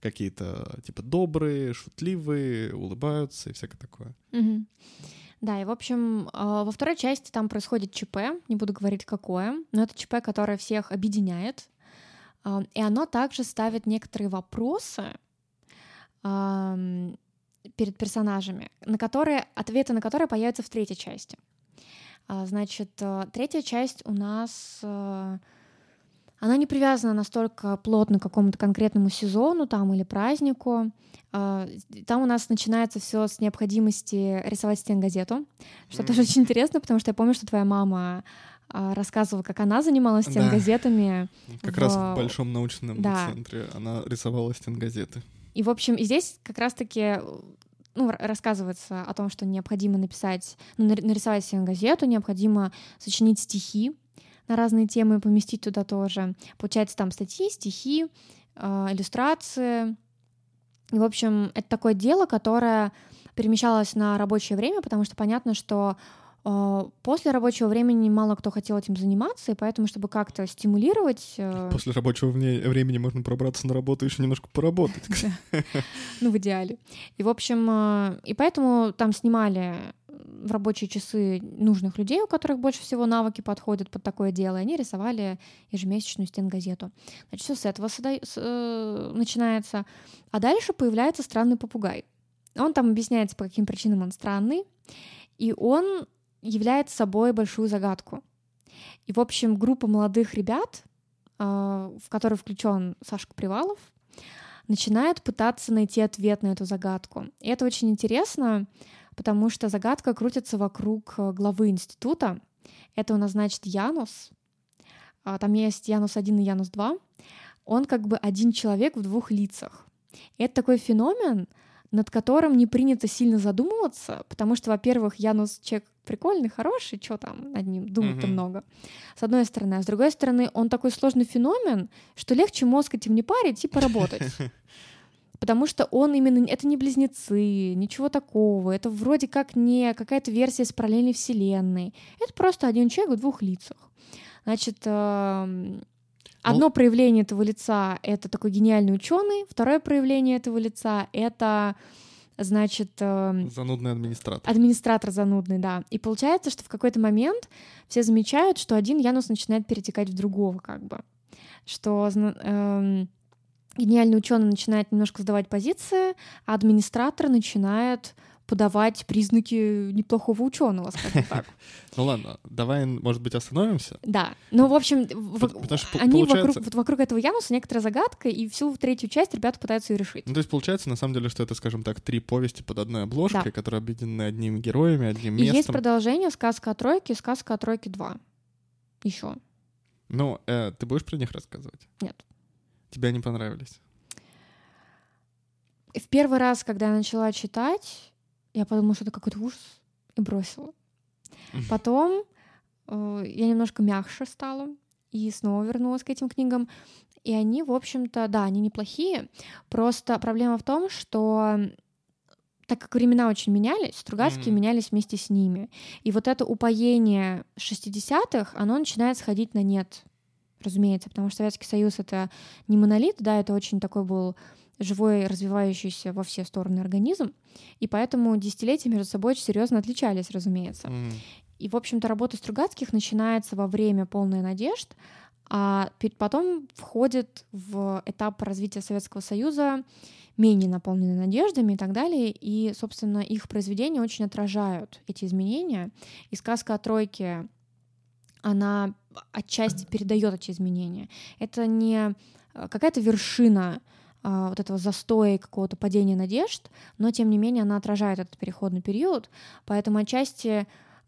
какие-то типа добрые, шутливые, улыбаются и всякое такое. Mm-hmm. Да, и, в общем, а, во второй части там происходит ЧП, не буду говорить какое, но это ЧП, которое всех объединяет, и оно также ставит некоторые вопросы перед персонажами, на которые, ответы на которые появятся в третьей части. А, значит, э, третья часть у нас э, она не привязана настолько плотно к какому-то конкретному сезону там или празднику. А, там у нас начинается все с необходимости рисовать стенгазету, что mm. тоже очень интересно, потому что я помню, что твоя мама рассказывала, как она занималась стенгазетами. Как в... раз в Большом научном да. центре она рисовала стенгазеты. И, в общем, здесь как раз-таки ну, рассказывается о том, что необходимо написать, ну, нарисовать стенгазету, необходимо сочинить стихи на разные темы, поместить туда тоже. Получается, там статьи, стихи, э, иллюстрации. И, в общем, это такое дело, которое перемещалось на рабочее время, потому что понятно, что а, После рабочего времени мало кто хотел этим заниматься, и поэтому, чтобы как-то стимулировать... Э, После рабочего времени можно пробраться на работу и еще немножко поработать. Ну, в идеале. И, в общем, э, и поэтому там снимали в рабочие часы нужных людей, у которых больше всего навыки подходят под такое дело, и они рисовали ежемесячную стенгазету. Значит, все с этого э, начинается. А дальше появляется странный попугай. Он там объясняется, по каким причинам он странный, и он является собой большую загадку. И, в общем, группа молодых ребят, а, в которой включен Сашка Привалов, начинает пытаться найти ответ на эту загадку. И это очень интересно, потому что загадка крутится вокруг э, главы института. Это у нас значит Янус. А, там есть Янус 1 и Янус 2. Он как бы один человек в двух лицах. И это такой феномен, над которым не принято сильно задумываться, потому что, во-первых, Янус человек прикольный, хороший, что там над ним думать-то mm-hmm. много. С одной стороны. А с другой стороны, он такой сложный феномен, что легче мозг этим не парить и поработать. Потому что он именно... Это не близнецы, ничего такого. Это вроде как не какая-то версия из параллельной вселенной. Это просто один человек в двух лицах. Значит, эм, Одно ну, проявление этого лица — это такой гениальный ученый, второе проявление этого лица — это значит... Э, занудный администратор. Администратор занудный, да. И получается, что в какой-то момент все замечают, что один Янус начинает перетекать в другого, как бы. Что э, гениальный ученый начинает немножко сдавать позиции, а администратор начинает подавать признаки неплохого ученого, скажем так. Ну ладно, давай, может быть, остановимся? Да. Ну, в общем, они вокруг, этого Януса некоторая загадка, и всю третью часть ребята пытаются ее решить. Ну, то есть получается, на самом деле, что это, скажем так, три повести под одной обложкой, которые объединены одними героями, одним местом. И есть продолжение «Сказка о тройке» и «Сказка о тройке 2». Еще. Ну, э, ты будешь про них рассказывать? Нет. Тебе они понравились? В первый раз, когда я начала читать, я подумала, что это какой-то ужас, и бросила. Потом э, я немножко мягче стала и снова вернулась к этим книгам. И они, в общем-то, да, они неплохие. Просто проблема в том, что так как времена очень менялись, Стругацкие mm-hmm. менялись вместе с ними. И вот это упоение 60-х, оно начинает сходить на нет, разумеется, потому что Советский Союз — это не монолит, да, это очень такой был живой, развивающийся во все стороны организм, и поэтому десятилетия между собой очень серьезно отличались, разумеется. Mm. И, в общем-то, работа Стругацких начинается во время полной надежд, а потом входит в этап развития Советского Союза менее наполненный надеждами и так далее. И, собственно, их произведения очень отражают эти изменения. И сказка о тройке, она отчасти передает эти изменения. Это не э, какая-то вершина вот этого застоя какого-то падения надежд, но тем не менее она отражает этот переходный период, поэтому отчасти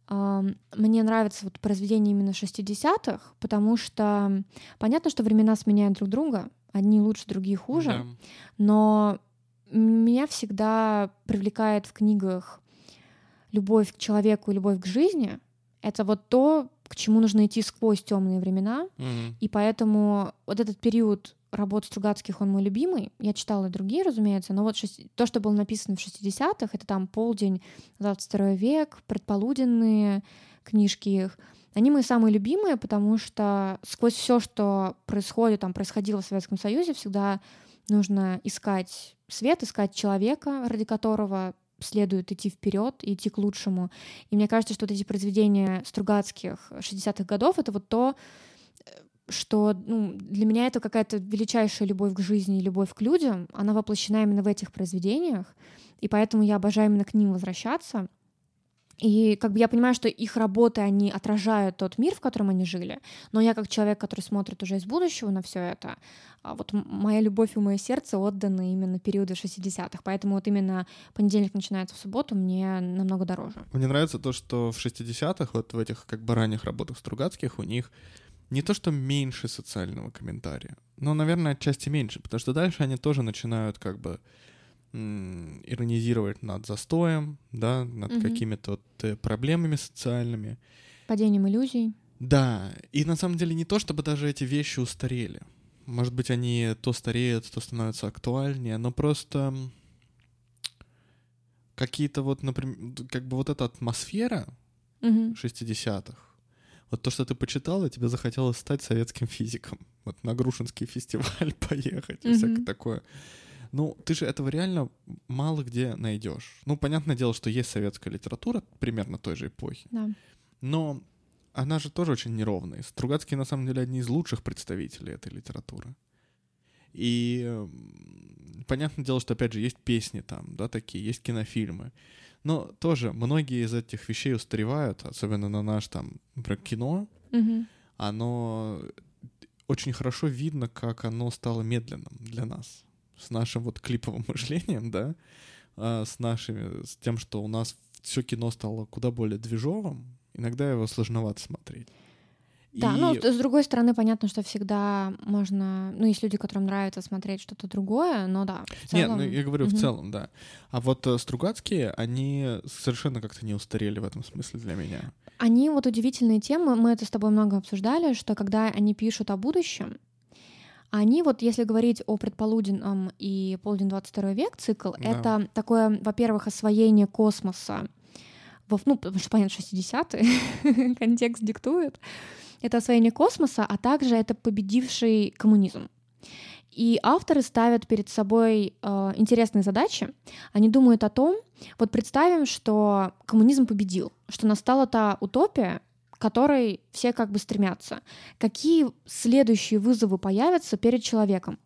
мне нравится вот произведение именно 60-х, потому что понятно, что времена сменяют друг друга, одни лучше, другие хуже, да. но меня всегда привлекает в книгах любовь к человеку и любовь к жизни. Это вот то, к чему нужно идти сквозь темные времена, mm и поэтому вот этот период работ Стругацких, он мой любимый. Я читала и другие, разумеется, но вот шесть... то, что было написано в 60-х, это там «Полдень», «22 век», «Предполуденные» книжки их, они мои самые любимые, потому что сквозь все, что происходит, там происходило в Советском Союзе, всегда нужно искать свет, искать человека, ради которого следует идти вперед и идти к лучшему. И мне кажется, что вот эти произведения Стругацких 60-х годов — это вот то, что ну, для меня это какая-то величайшая любовь к жизни и любовь к людям, она воплощена именно в этих произведениях, и поэтому я обожаю именно к ним возвращаться. И как бы я понимаю, что их работы, они отражают тот мир, в котором они жили. Но я как человек, который смотрит уже из будущего на все это, а вот моя любовь и мое сердце отданы именно периоду 60-х. Поэтому вот именно понедельник начинается в субботу мне намного дороже. Мне нравится то, что в 60-х, вот в этих как бы ранних работах Стругацких, у них не то, что меньше социального комментария, но, наверное, отчасти меньше, потому что дальше они тоже начинают как бы иронизировать над застоем, да, над угу. какими-то вот э, проблемами социальными. Падением иллюзий. Да, и на самом деле не то, чтобы даже эти вещи устарели. Может быть, они то стареют, то становятся актуальнее, но просто какие-то вот, например, как бы вот эта атмосфера угу. 60-х, вот то, что ты почитала, тебе захотелось стать советским физиком. Вот на Грушинский фестиваль поехать и всякое такое. Ну, ты же этого реально мало где найдешь. Ну, понятное дело, что есть советская литература примерно той же эпохи. Да. Но она же тоже очень неровная. Стругацкие, на самом деле, одни из лучших представителей этой литературы. И понятное дело, что, опять же, есть песни там, да, такие, есть кинофильмы. Но тоже многие из этих вещей устаревают, особенно на наш там, например, кино. Угу. Оно очень хорошо видно, как оно стало медленным для нас с нашим вот клиповым мышлением, да, а, с нашими, с тем, что у нас все кино стало куда более движовым, иногда его сложновато смотреть. Да, и... ну, с другой стороны, понятно, что всегда можно... Ну, есть люди, которым нравится смотреть что-то другое, но да, в целом... Нет, ну, я говорю угу. в целом, да. А вот э, Стругацкие, они совершенно как-то не устарели в этом смысле для меня. Они вот удивительные темы, мы это с тобой много обсуждали, что когда они пишут о будущем, они вот, если говорить о предполуденном и полдень 22 век цикл, да. это такое, во-первых, освоение космоса, во, ну, потому что, понятно, 60-е, контекст диктует, это освоение космоса, а также это победивший коммунизм. И авторы ставят перед собой э, интересные задачи. Они думают о том, вот представим, что коммунизм победил, что настала та утопия, которой все как бы стремятся. Какие следующие вызовы появятся перед человеком?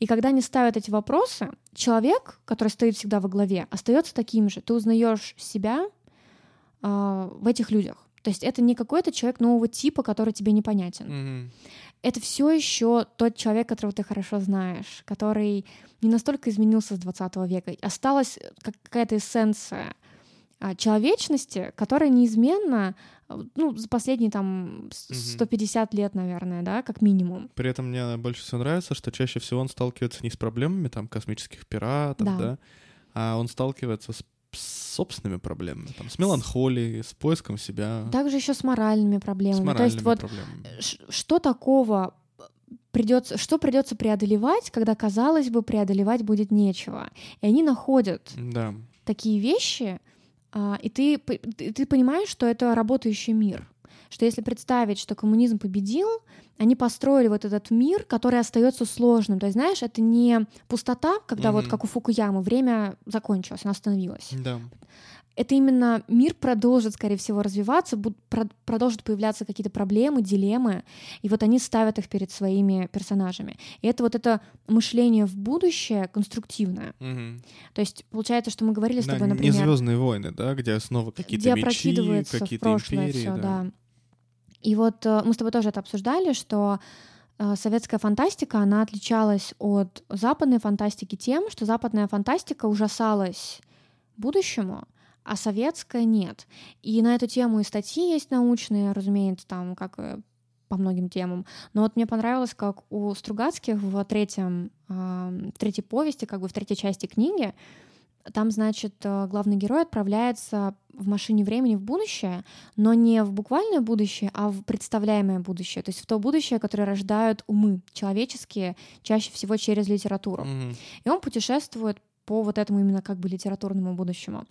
И когда они ставят эти вопросы, человек, который стоит всегда во главе, остается таким же. Ты узнаешь себя э, в этих людях. То есть это не какой-то человек нового типа, который тебе непонятен. Mm-hmm. Это все еще тот человек, которого ты хорошо знаешь, который не настолько изменился с 20 века. Осталась какая-то эссенция человечности, которая неизменно ну, за последние там 150 лет, наверное, да, как минимум. При этом мне больше всего нравится, что чаще всего он сталкивается не с проблемами там космических пиратов, да, да а он сталкивается с собственными проблемами, там, с меланхолией, с поиском себя. Также еще с моральными проблемами. С моральными То есть вот проблемами. что такого придется, что придется преодолевать, когда казалось бы преодолевать будет нечего, и они находят да. такие вещи, а, и ты, ты понимаешь, что это работающий мир. Что если представить, что коммунизм победил, они построили вот этот мир, который остается сложным. То есть, знаешь, это не пустота, когда mm-hmm. вот как у Фукуямы время закончилось, оно остановилось. Да это именно мир продолжит, скорее всего, развиваться, будут, продолжат появляться какие-то проблемы, дилеммы, и вот они ставят их перед своими персонажами. И это вот это мышление в будущее конструктивное. Угу. То есть получается, что мы говорили с тобой, например... Не Звездные войны, да, где снова какие-то мечи, какие-то империи. Всё, да. да. И вот э, мы с тобой тоже это обсуждали, что э, советская фантастика, она отличалась от западной фантастики тем, что западная фантастика ужасалась будущему, а советская нет. И на эту тему и статьи есть научные, разумеется, там как по многим темам. Но вот мне понравилось, как у Стругацких в третьем, в третьей повести, как бы в третьей части книги, там, значит, э, главный герой отправляется в машине времени в будущее, но не в буквальное будущее, а в представляемое будущее, то есть в то будущее, которое рождают умы человеческие, чаще всего через литературу. Mm-hmm. И он путешествует по вот этому именно как бы литературному будущему.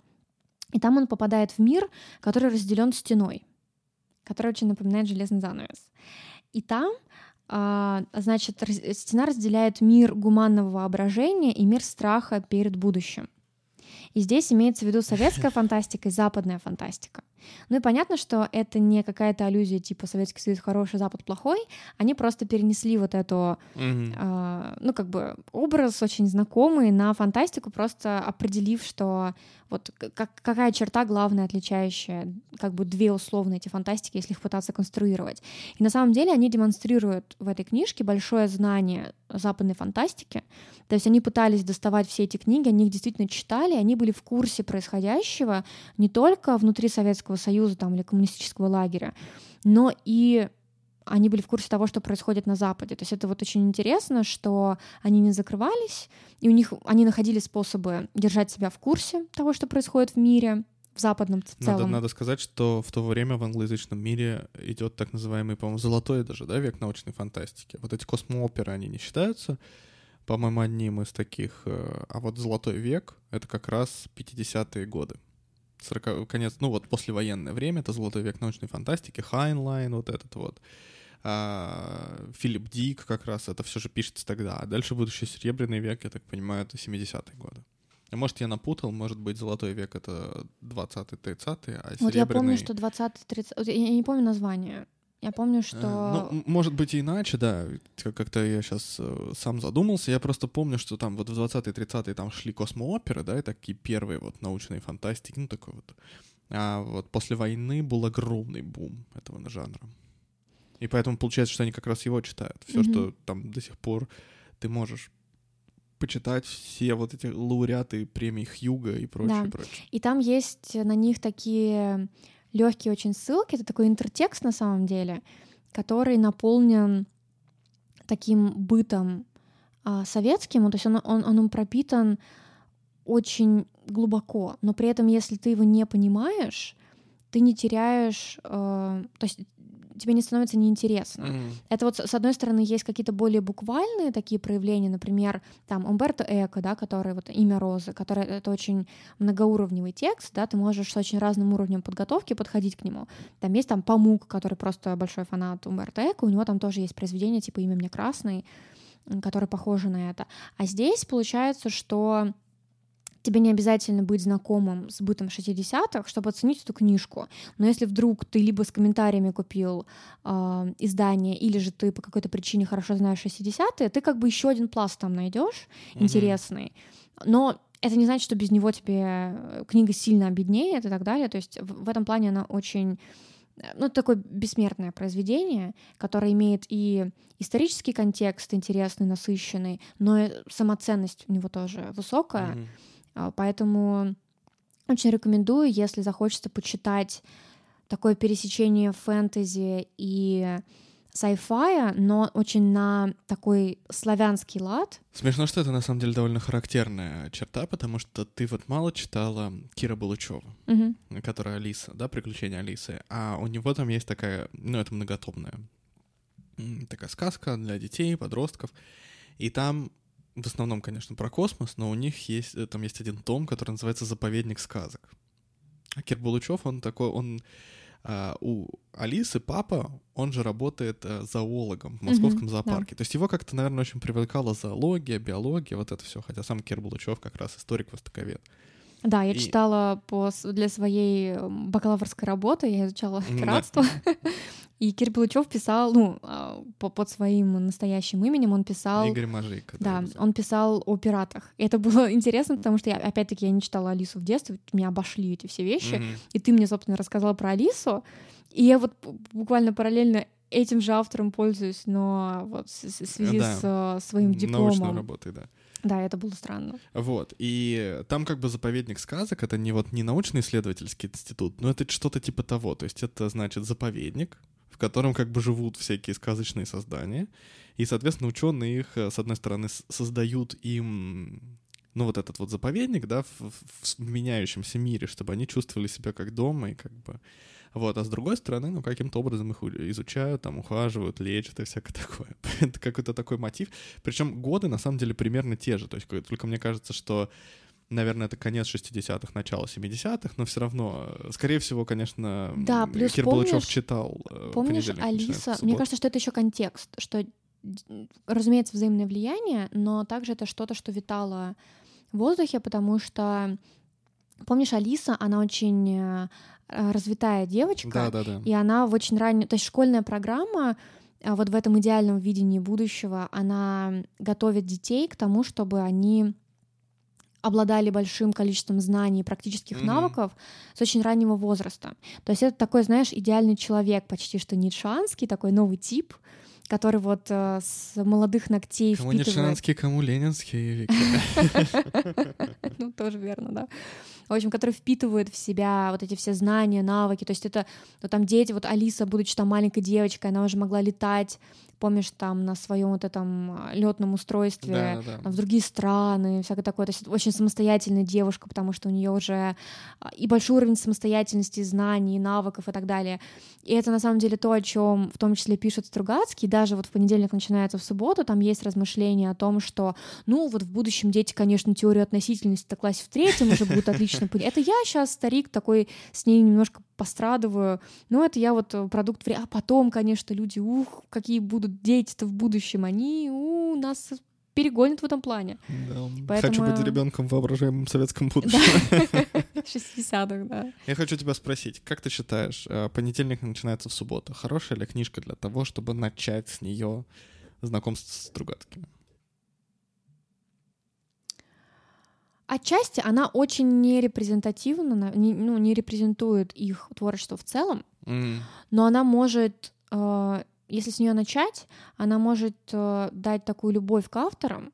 И там он попадает в мир, который разделен стеной, который очень напоминает железный занавес. И там а, значит, стена разделяет мир гуманного воображения и мир страха перед будущим. И здесь имеется в виду советская фантастика и западная фантастика. Ну и понятно, что это не какая-то аллюзия типа Советский Союз хороший, Запад плохой. Они просто перенесли вот эту, Мгм. э, ну как бы образ очень знакомый на фантастику, просто определив, что вот как, какая черта главная отличающая, как бы две условные эти фантастики, если их пытаться конструировать. И на самом деле они демонстрируют в этой книжке большое знание западной фантастики. То есть они пытались доставать все эти книги, они их действительно читали, они были в курсе происходящего не только внутри Советского Союза там, или коммунистического лагеря, но и они были в курсе того, что происходит на Западе. То есть это вот очень интересно, что они не закрывались, и у них они находили способы держать себя в курсе того, что происходит в мире, в западном в Надо, целом. надо сказать, что в то время в англоязычном мире идет так называемый, по-моему, золотой даже, да, век научной фантастики. Вот эти космооперы, они не считаются, по-моему, одним из таких. э, А вот золотой век — это как раз 50-е годы. 40, конец, ну вот послевоенное время, это золотой век научной фантастики, Хайнлайн, вот этот вот. А, Филипп Дик как раз, это все же пишется тогда. А дальше будущий серебряный век, я так понимаю, это 70-е годы. А Может, я напутал, может быть, золотой век — это 20-30-е, а Вот я помню, серебряный... что 20-30... вот Я не помню название. Я помню, что... Э, Ну, может быть, и иначе, да. Как- Как-то я сейчас сам задумался. Я просто помню, что там вот в 20-е, 30-е там шли космооперы, да, и такие первые вот научные фантастики, ну, такой вот. А вот после войны был огромный бум этого жанра. И поэтому получается, что они как раз его читают. Все, Мгм. что там до сих пор ты можешь почитать все вот эти лауреаты премий Хьюга и прочее, Да. прочее. И там есть на них такие легкие очень ссылки. Это такой интертекст на самом деле, который наполнен таким бытом а, советским. То есть он, он, он им пропитан очень глубоко, но при этом, если ты его не понимаешь, ты не теряешь, э, то есть тебе не становится неинтересно. Мгм. Это вот с одной стороны есть какие-то более буквальные такие проявления, например, там Умберто Эко, да, который вот имя Розы, который это очень многоуровневый текст, да, ты можешь с очень разным уровнем подготовки подходить к нему. Там есть там Памук, который просто большой фанат Умберто Эко, у него там тоже есть произведение типа «Имя мне красный», которое похоже на это. А здесь получается, что тебе не обязательно быть знакомым с бытом 60-х, чтобы оценить эту книжку. Но если вдруг ты либо с комментариями купил э, издание, или же ты по какой-то причине хорошо знаешь 60-е, ты как бы еще один пласт там найдешь Мгм. интересный. Но это не значит, что без него тебе э, книга сильно обеднеет и так далее. То есть в, в этом плане она очень э, ну, такое бессмертное произведение, которое имеет и исторический контекст интересный, насыщенный, но и самоценность у него тоже высокая. Мгм. А, Поэтому очень рекомендую, если захочется почитать такое пересечение фэнтези и sci-fi, но очень на такой славянский лад. Смешно, что это на самом деле довольно характерная черта, потому что ты вот мало читала Кира Балычева, Мгм. которая Алиса, да, «Приключения Алисы», а у него там есть такая, ну, это многотомная такая сказка для детей, подростков, и там в основном, конечно, про космос, но у них есть, э, там есть один том, который называется «Заповедник сказок». А Кир Балычев, он такой, он а, у Алисы папа, он же работает э, зоологом в московском Мгм, зоопарке. То есть его как-то, наверное, очень привлекала зоология, биология, вот это все. Хотя сам Кир Булычев как раз историк-востоковед. Да, я И- читала по, для своей бакалаврской работы, я изучала Да. пиратство. И Кир Белучев писал, ну, а, по- под своим настоящим именем он писал... Игорь Мажейко. Да, он писал о пиратах. И это было интересно, потому что я, опять-таки, я не читала Алису в детстве, меня обошли эти все вещи. Мгм. И ты мне, собственно, рассказала про Алису. И я вот буквально параллельно этим же автором пользуюсь, но вот в связи Да. с э, своим Научной дипломом. работой, да. Да, это было странно. Вот, и там как бы заповедник сказок, это не вот не научно-исследовательский институт, но это что-то типа того, то есть это значит заповедник, котором как бы живут всякие сказочные создания, и, соответственно, ученые их, э, с одной стороны, создают им, ну, вот этот вот заповедник, да, в, в- в меняющемся мире, чтобы они чувствовали себя как дома и как бы... Вот, а с другой стороны, ну, каким-то образом их изучают, там, ухаживают, лечат и всякое такое. Это какой-то такой мотив. Причем годы, на самом деле, примерно те же. То есть, только мне кажется, что, наверное, это конец 60-х, начало 70-х, но все равно, э, скорее всего, конечно, Да, плюс Кир помнишь- Балычев читал э, Помнишь, «Понедельник начинается Алиса? Мне субботу». кажется, что это еще контекст, что, разумеется, взаимное влияние, но также это что-то, что витало в воздухе, потому что помнишь, Алиса, она очень э, развитая девочка, Да, да, да. и она в очень раннем... То есть школьная программа а, вот в этом идеальном видении будущего, она готовит детей к тому, чтобы они обладали большим количеством знаний и практических Мгм. навыков с очень раннего возраста. То есть это такой, знаешь, идеальный человек, почти что ницшанский, такой новый тип, который вот э, с молодых ногтей Кому впитывает... Ницшанский, кому Ленинский. Ну, тоже верно, да. В общем, который впитывает в себя вот эти все знания, навыки. То есть это ну, там дети, вот Алиса, будучи там маленькой девочкой, она уже могла летать, помнишь, там на своем вот этом летном устройстве Да, да, да. в другие страны, всякое такое. То есть очень самостоятельная девушка, потому что у нее уже а, и большой уровень самостоятельности, знаний, навыков и так далее. И это на самом деле то, о чем в том числе пишет Стругацкий. Даже вот в понедельник начинается в субботу, там есть размышления о том, что, ну, вот в будущем дети, конечно, теорию относительности в классе в третьем уже будут отлично понимать. Это я сейчас, старик, такой с ней немножко пострадываю. Но это я вот э, продукт времени. А потом, конечно, люди, ух, какие будут дети-то в будущем, они у, нас перегонят в этом плане. Да. Поэтому- Хочу быть ребенком в воображаемом советском будущем. 60-х, да. Я хочу тебя спросить, как ты считаешь, э, понедельник начинается в субботу. Хорошая ли книжка для того, чтобы начать с нее знакомство с Стругацким? Отчасти она очень не репрезентативна, на- не, ну, не репрезентует их творчество в целом, М, но она может, э, если с нее начать, она может э, дать такую любовь к авторам,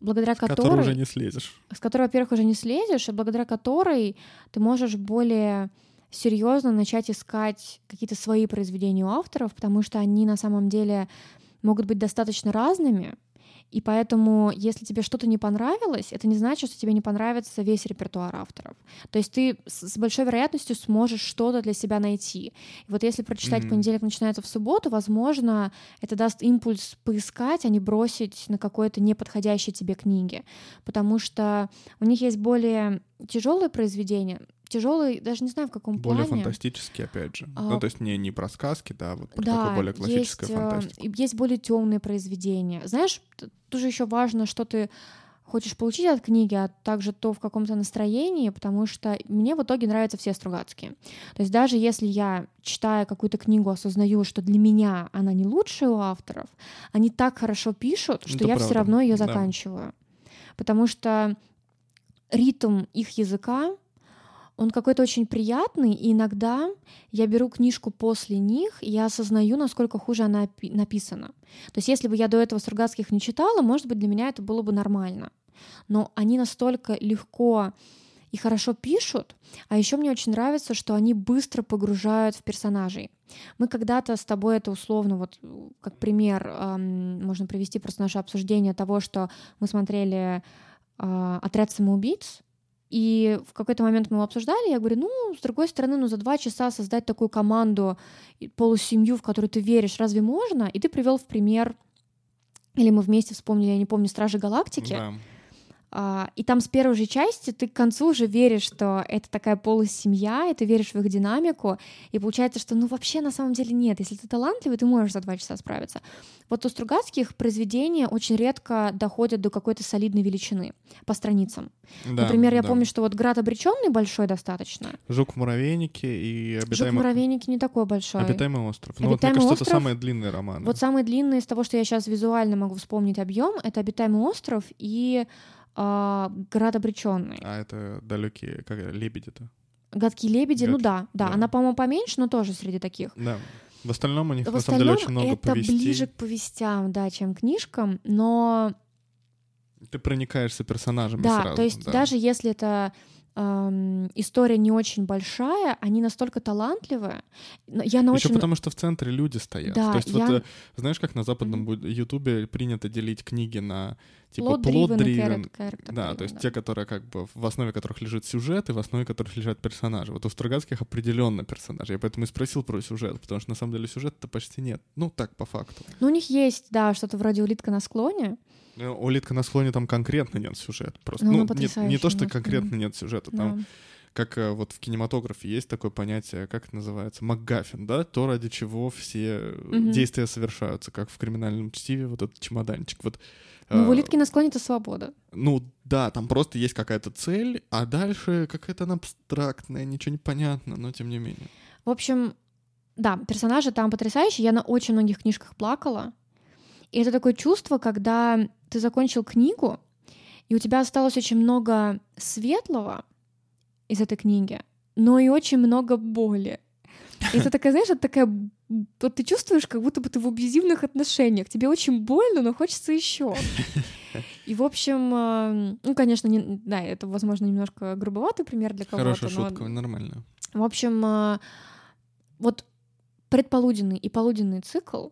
благодаря С которой которой, уже не слезешь. с которой, во-первых, уже не слезешь, и благодаря которой ты можешь более серьезно начать искать какие-то свои произведения у авторов, потому что они на самом деле могут быть достаточно разными. И поэтому, если тебе что-то не понравилось, это не значит, что тебе не понравится весь репертуар авторов. То есть ты с большой вероятностью сможешь что-то для себя найти. И вот если прочитать Мгм. понедельник начинается в субботу, возможно, это даст импульс поискать, а не бросить на какой-то неподходящей тебе книги. Потому что у них есть более тяжелые произведения. Тяжелые, даже не знаю в каком Более плане. фантастические, опять же. А, Ну, то есть не, не про сказки, да, вот про Да, такую более классическая есть, э, фантастика. и есть более темные произведения. Знаешь, тоже еще важно, что ты хочешь получить от книги, а также то в каком-то настроении, потому что мне в итоге нравятся все Стругацкие. То есть даже если я, читая какую-то книгу, осознаю, что для меня она не лучшая у авторов, они так хорошо пишут, что Это я все равно ее да. заканчиваю. Потому что ритм их языка, он какой-то очень приятный, и иногда я беру книжку после них, и я осознаю, насколько хуже она написана. То есть если бы я до этого Стругацких не читала, может быть, для меня это было бы нормально. Но они настолько легко и хорошо пишут, а еще мне очень нравится, что они быстро погружают в персонажей. Мы когда-то с тобой это условно, вот как пример, эм, можно привести просто наше обсуждение того, что мы смотрели э, «Отряд самоубийц», и в какой-то момент мы его обсуждали, я говорю, ну, с другой стороны, ну, за два часа создать такую команду, полусемью, в которую ты веришь, разве можно? И ты привел в пример, или мы вместе вспомнили, я не помню, «Стражи Галактики», Да. А, и там с первой же части ты к концу уже веришь, что это такая полусемья, и ты веришь в их динамику, и получается, что ну вообще на самом деле нет. Если ты талантливый, ты можешь за два часа справиться. Вот у Стругацких произведения очень редко доходят до какой-то солидной величины по страницам. Да, Например, я да. помню, что вот «Град обреченный» большой достаточно. Жук в муравейнике и «Жук в обитаемый, муравейнике» не такой большой. обитаемый остров. Ну, вот, мне «Обитаемый кажется, это остров» самый длинный роман. Вот самый длинный из того, что я сейчас визуально могу вспомнить объем, это «Обитаемый остров» и а, «Град обреченный». А это далекие, как лебеди-то. Гадкие лебеди, ну Гадкие, да, да, да. она, по-моему, поменьше, но тоже среди таких. Да. В остальном у них В на самом деле очень много это повестей. ближе к повестям, да, чем к книжкам, но Ты проникаешься персонажами да, сразу. то есть да. даже если это эм, история не очень большая, они настолько талантливые. Я на Еще очень потому, что в центре люди стоят. Да, То есть я- вот, э, знаешь, как на западном ютубе принято делить книги на типа character- Да, то есть да. те, которые как бы в основе которых лежит сюжет, и в основе которых лежат персонажи. Вот у Стругацких определенно персонажи. Я поэтому и спросил про сюжет, потому что на самом деле сюжета-то почти нет. Ну, так, по факту. Ну, у них есть, да, что-то вроде улитка на склоне. Ну, У Литка на склоне там конкретно нет сюжета. Просто, Ну, ну, она не, не то, что конкретно нет сюжета, Да. там как э, вот в кинематографе есть такое понятие, как это называется, МакГаффин, да, то, ради чего все Мгм. действия совершаются, как в криминальном чтиве, вот этот чемоданчик. Вот, Ну, э, в улитке на склоне это свобода. ну да, там просто есть какая-то цель, а дальше какая-то она абстрактная, ничего не понятно, но тем не менее. В общем, да, персонажи там потрясающие. Я на очень многих книжках плакала. И это такое чувство, когда ты закончил книгу, и у тебя осталось очень много светлого из этой книги, но и очень много боли. И это такая, знаешь, это такая... Вот ты чувствуешь, как будто бы ты в абьюзивных отношениях. Тебе очень больно, но хочется еще. И, в общем, э, ну, конечно, не, да, это, возможно, немножко грубоватый пример для кого-то. Хорошая но- шутка, нормально. в общем, а, вот предполуденный и полуденный цикл,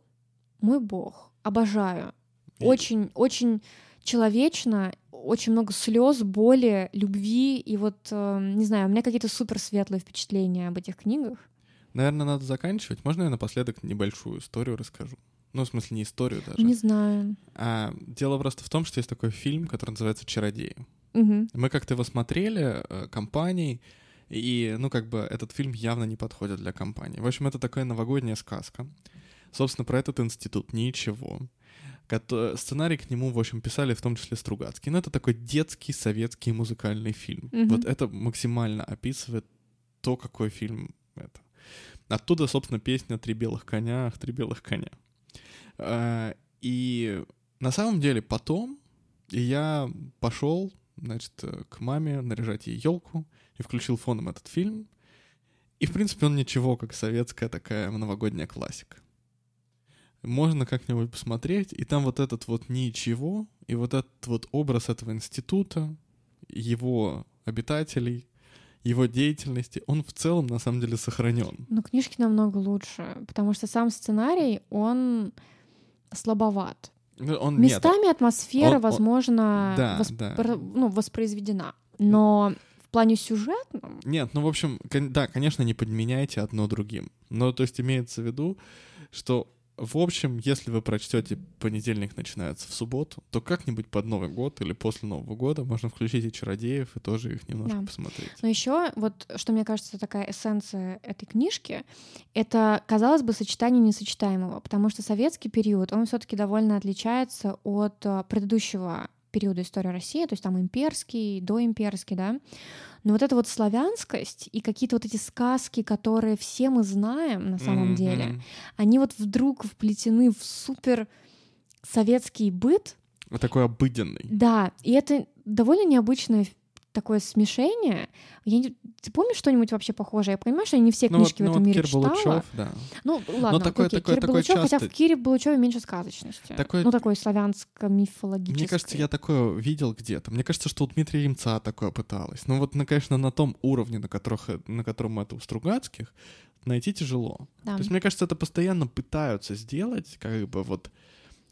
мой бог, обожаю. Очень, очень человечно, очень много слез, боли, любви. И вот, э, не знаю, у меня какие-то супер светлые впечатления об этих книгах. Наверное, надо заканчивать. Можно я напоследок небольшую историю расскажу? Ну, в смысле, не историю даже. Не знаю. А, дело просто в том, что есть такой фильм, который называется «Чародеи». Мгм. Мы как-то его смотрели э, компанией, и, ну, как бы, этот фильм явно не подходит для компании. В общем, это такая новогодняя сказка. Собственно, про этот институт ничего. Сценарий к нему, в общем, писали в том числе Стругацкий. Но это такой детский советский музыкальный фильм. Мгм. Вот это максимально описывает то, какой фильм это. Оттуда, собственно, песня «Три белых коня, три белых коня». А, И на самом деле потом я пошел, значит, к маме наряжать ей елку и включил фоном этот фильм. И, в принципе, он ничего, как советская такая новогодняя классика. Можно как-нибудь посмотреть, и там вот этот вот ничего, и вот этот вот образ этого института, его обитателей, его деятельности, он в целом на самом деле сохранен. Но книжки намного лучше, потому что сам сценарий, он слабоват. Ну, Он нет, Местами атмосфера, Он- он- возможно, Да, восп- да. ну, воспроизведена. Но в плане сюжетном Нет, ну, в общем, да, конечно, не подменяйте одно другим. Но, то есть, имеется в виду, что, в общем, если вы прочтете «Понедельник начинается в субботу», то как-нибудь под Новый год или после Нового года можно включить и «Чародеев» и тоже их немножко Да. посмотреть. Но еще вот, что мне кажется, такая эссенция этой книжки, это, казалось бы, сочетание несочетаемого, потому что советский период, он все-таки довольно отличается от э, предыдущего периода истории России, то есть там имперский, доимперский, да. Но вот эта вот славянскость и какие-то вот эти сказки, которые все мы знаем на самом Мгм. деле, они вот вдруг вплетены в супер советский быт, Вот такой обыденный. да, и это довольно необычное такое смешение. Я не... Ты помнишь что-нибудь вообще похожее? Я понимаю, что я не все Ну вот, книжки в ну этом вот мире Кир читала. Балучев, да. Ну, ладно, такое- окей, такое- Кир такое хотя часто- в Кире Балучеве меньше сказочности. Такое- Ну, такой славянско-мифологический. Мне кажется, я такое видел где-то. Мне кажется, что у Дмитрия Ремца такое пыталось. Ну вот, ну, конечно, на том уровне, на, которых, на котором это у Стругацких, найти тяжело. Да. То есть, мне кажется, это постоянно пытаются сделать, как бы вот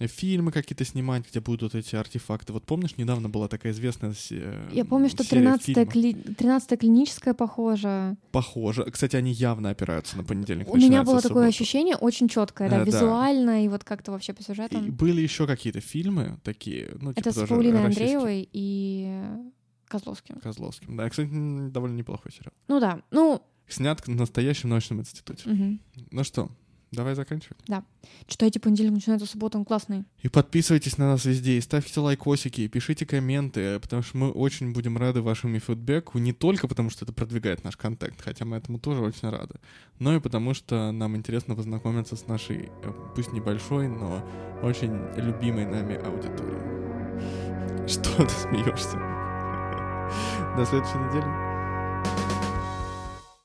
фильмы какие-то снимать, где будут эти артефакты. Вот помнишь, недавно была такая известная се- Я помню, что серия 13-я фильмов? кли... 13-я клиническая похожа. Похоже. Кстати, они явно опираются на понедельник. У меня было такое субботу. ощущение очень четкое, да, да. визуально и вот как-то вообще по сюжетам. И были еще какие-то фильмы такие, ну, типа Это с Паулиной. Андреевой и Козловским. Козловским. Да, кстати, довольно неплохой сериал. Ну да, ну, Снят в настоящем научном институте. мгм. Ну что, давай заканчивать. читайте понедельник, начинается суббота, он классный. И подписывайтесь на нас везде, и ставьте лайкосики, и пишите комменты, потому что мы очень будем рады вашему фидбэку, не только потому, что это продвигает наш контент, хотя мы этому тоже очень рады, но и потому, что нам интересно познакомиться с нашей, э, пусть небольшой, но очень любимой нами аудиторией. Что ты смеешься? До следующей недели.